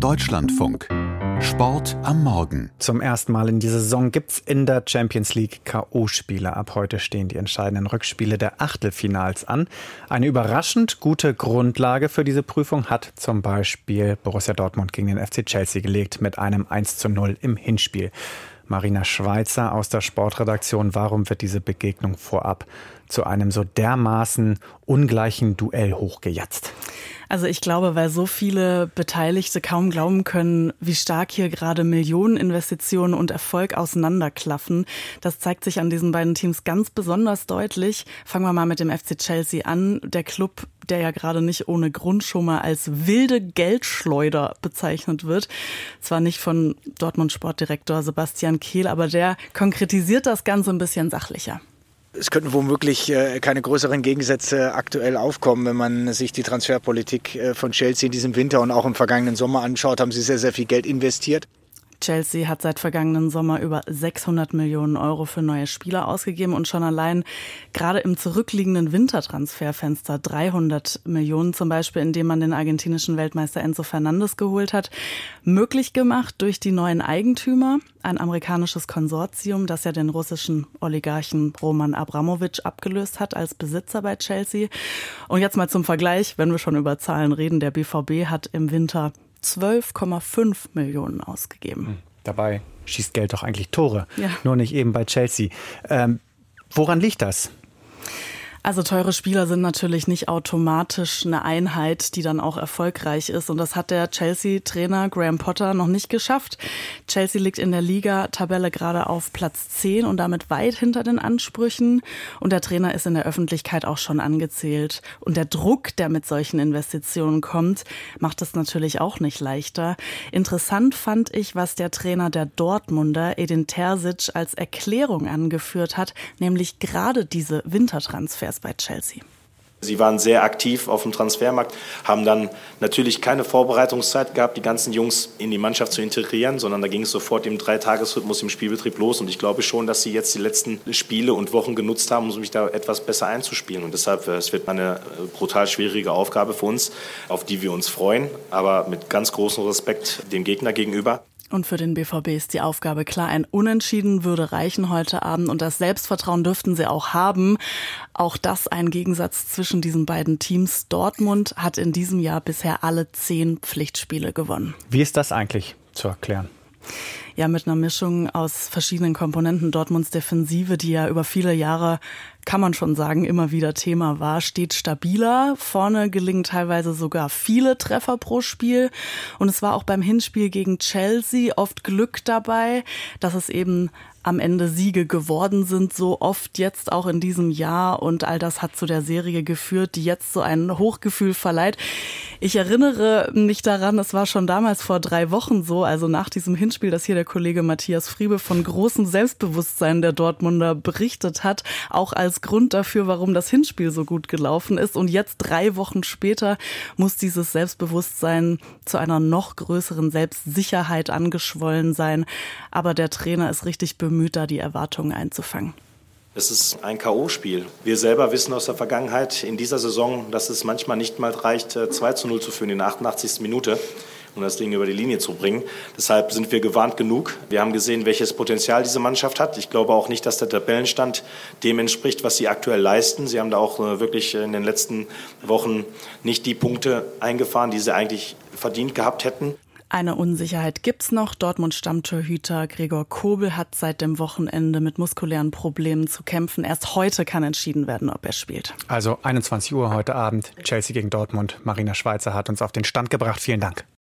Deutschlandfunk. Sport am Morgen. Zum ersten Mal in dieser Saison gibt es in der Champions League K.O.-Spiele. Ab heute stehen die entscheidenden Rückspiele der Achtelfinals an. Eine überraschend gute Grundlage für diese Prüfung hat zum Beispiel Borussia Dortmund gegen den FC Chelsea gelegt mit einem 1 zu 0 im Hinspiel. Marina Schweizer aus der Sportredaktion, warum wird diese Begegnung vorab zu einem so dermaßen ungleichen Duell hochgejatzt? Also ich glaube, weil so viele Beteiligte kaum glauben können, wie stark hier gerade Millioneninvestitionen und Erfolg auseinanderklaffen. Das zeigt sich an diesen beiden Teams ganz besonders deutlich. Fangen wir mal mit dem FC Chelsea an. Der Club, der ja gerade nicht ohne Grund schon mal als wilde Geldschleuder bezeichnet wird. Zwar nicht von Dortmund Sportdirektor Sebastian Kehl, aber der konkretisiert das Ganze ein bisschen sachlicher. Es könnten womöglich äh, keine größeren Gegensätze aktuell aufkommen, wenn man sich die Transferpolitik äh, von Chelsea in diesem Winter und auch im vergangenen Sommer anschaut, haben sie sehr, sehr viel Geld investiert. Chelsea hat seit vergangenen Sommer über 600 Millionen Euro für neue Spieler ausgegeben und schon allein gerade im zurückliegenden Wintertransferfenster 300 Millionen zum Beispiel, indem man den argentinischen Weltmeister Enzo Fernandes geholt hat, möglich gemacht durch die neuen Eigentümer, ein amerikanisches Konsortium, das ja den russischen Oligarchen Roman Abramowitsch abgelöst hat als Besitzer bei Chelsea. Und jetzt mal zum Vergleich, wenn wir schon über Zahlen reden, der BVB hat im Winter 12,5 Millionen ausgegeben. Hm, dabei schießt Geld doch eigentlich Tore, ja. nur nicht eben bei Chelsea. Ähm, woran liegt das? Also teure Spieler sind natürlich nicht automatisch eine Einheit, die dann auch erfolgreich ist. Und das hat der Chelsea-Trainer Graham Potter noch nicht geschafft. Chelsea liegt in der Liga-Tabelle gerade auf Platz 10 und damit weit hinter den Ansprüchen. Und der Trainer ist in der Öffentlichkeit auch schon angezählt. Und der Druck, der mit solchen Investitionen kommt, macht es natürlich auch nicht leichter. Interessant fand ich, was der Trainer der Dortmunder, Edin Terzic, als Erklärung angeführt hat, nämlich gerade diese Wintertransfers Transfers bei Chelsea. Sie waren sehr aktiv auf dem Transfermarkt, haben dann natürlich keine Vorbereitungszeit gehabt, die ganzen Jungs in die Mannschaft zu integrieren, sondern da ging es sofort im Dreitagesrhythmus im Spielbetrieb los. Und ich glaube schon, dass sie jetzt die letzten Spiele und Wochen genutzt haben, um sich da etwas besser einzuspielen. Und deshalb, äh, es wird eine äh, brutal schwierige Aufgabe für uns, auf die wir uns freuen, aber mit ganz großem Respekt dem Gegner gegenüber. Und für den BVB ist die Aufgabe klar. Ein Unentschieden würde reichen heute Abend und das Selbstvertrauen dürften sie auch haben. Auch das ein Gegensatz zwischen diesen beiden Teams. Dortmund hat in diesem Jahr bisher alle zehn Pflichtspiele gewonnen. Wie ist das eigentlich zu erklären? Ja mit einer Mischung aus verschiedenen Komponenten. Dortmunds Defensive, die ja über viele Jahre, kann man schon sagen, immer wieder Thema war, steht stabiler. Vorne gelingen teilweise sogar viele Treffer pro Spiel. Und es war auch beim Hinspiel gegen Chelsea oft Glück dabei, dass es eben am Ende Siege geworden sind, so oft jetzt auch in diesem Jahr. Und all das hat zu der Serie geführt, die jetzt so ein Hochgefühl verleiht. Ich erinnere mich daran, es war schon damals vor drei Wochen so, also nach diesem Hinspiel, dass hier der Kollege Matthias Friebe von großem Selbstbewusstsein der Dortmunder berichtet hat, auch als Grund dafür, warum das Hinspiel so gut gelaufen ist. Und jetzt drei Wochen später muss dieses Selbstbewusstsein zu einer noch größeren Selbstsicherheit angeschwollen sein. Aber der Trainer ist richtig bemüht bemüht, da die Erwartungen einzufangen. Es ist ein K.O.-Spiel. Wir selber wissen aus der Vergangenheit in dieser Saison, dass es manchmal nicht mal reicht, 2 äh, zu 0 zu führen in der 88. Minute um das Ding über die Linie zu bringen. Deshalb sind wir gewarnt genug. Wir haben gesehen, welches Potenzial diese Mannschaft hat. Ich glaube auch nicht, dass der Tabellenstand dem entspricht, was sie aktuell leisten. Sie haben da auch äh, wirklich in den letzten Wochen nicht die Punkte eingefahren, die sie eigentlich verdient gehabt hätten. Eine Unsicherheit gibt's noch. Dortmund Stammtorhüter Gregor Kobel hat seit dem Wochenende mit muskulären Problemen zu kämpfen. Erst heute kann entschieden werden, ob er spielt. Also 21 Uhr heute Abend Chelsea gegen Dortmund. Marina Schweizer hat uns auf den Stand gebracht. Vielen Dank.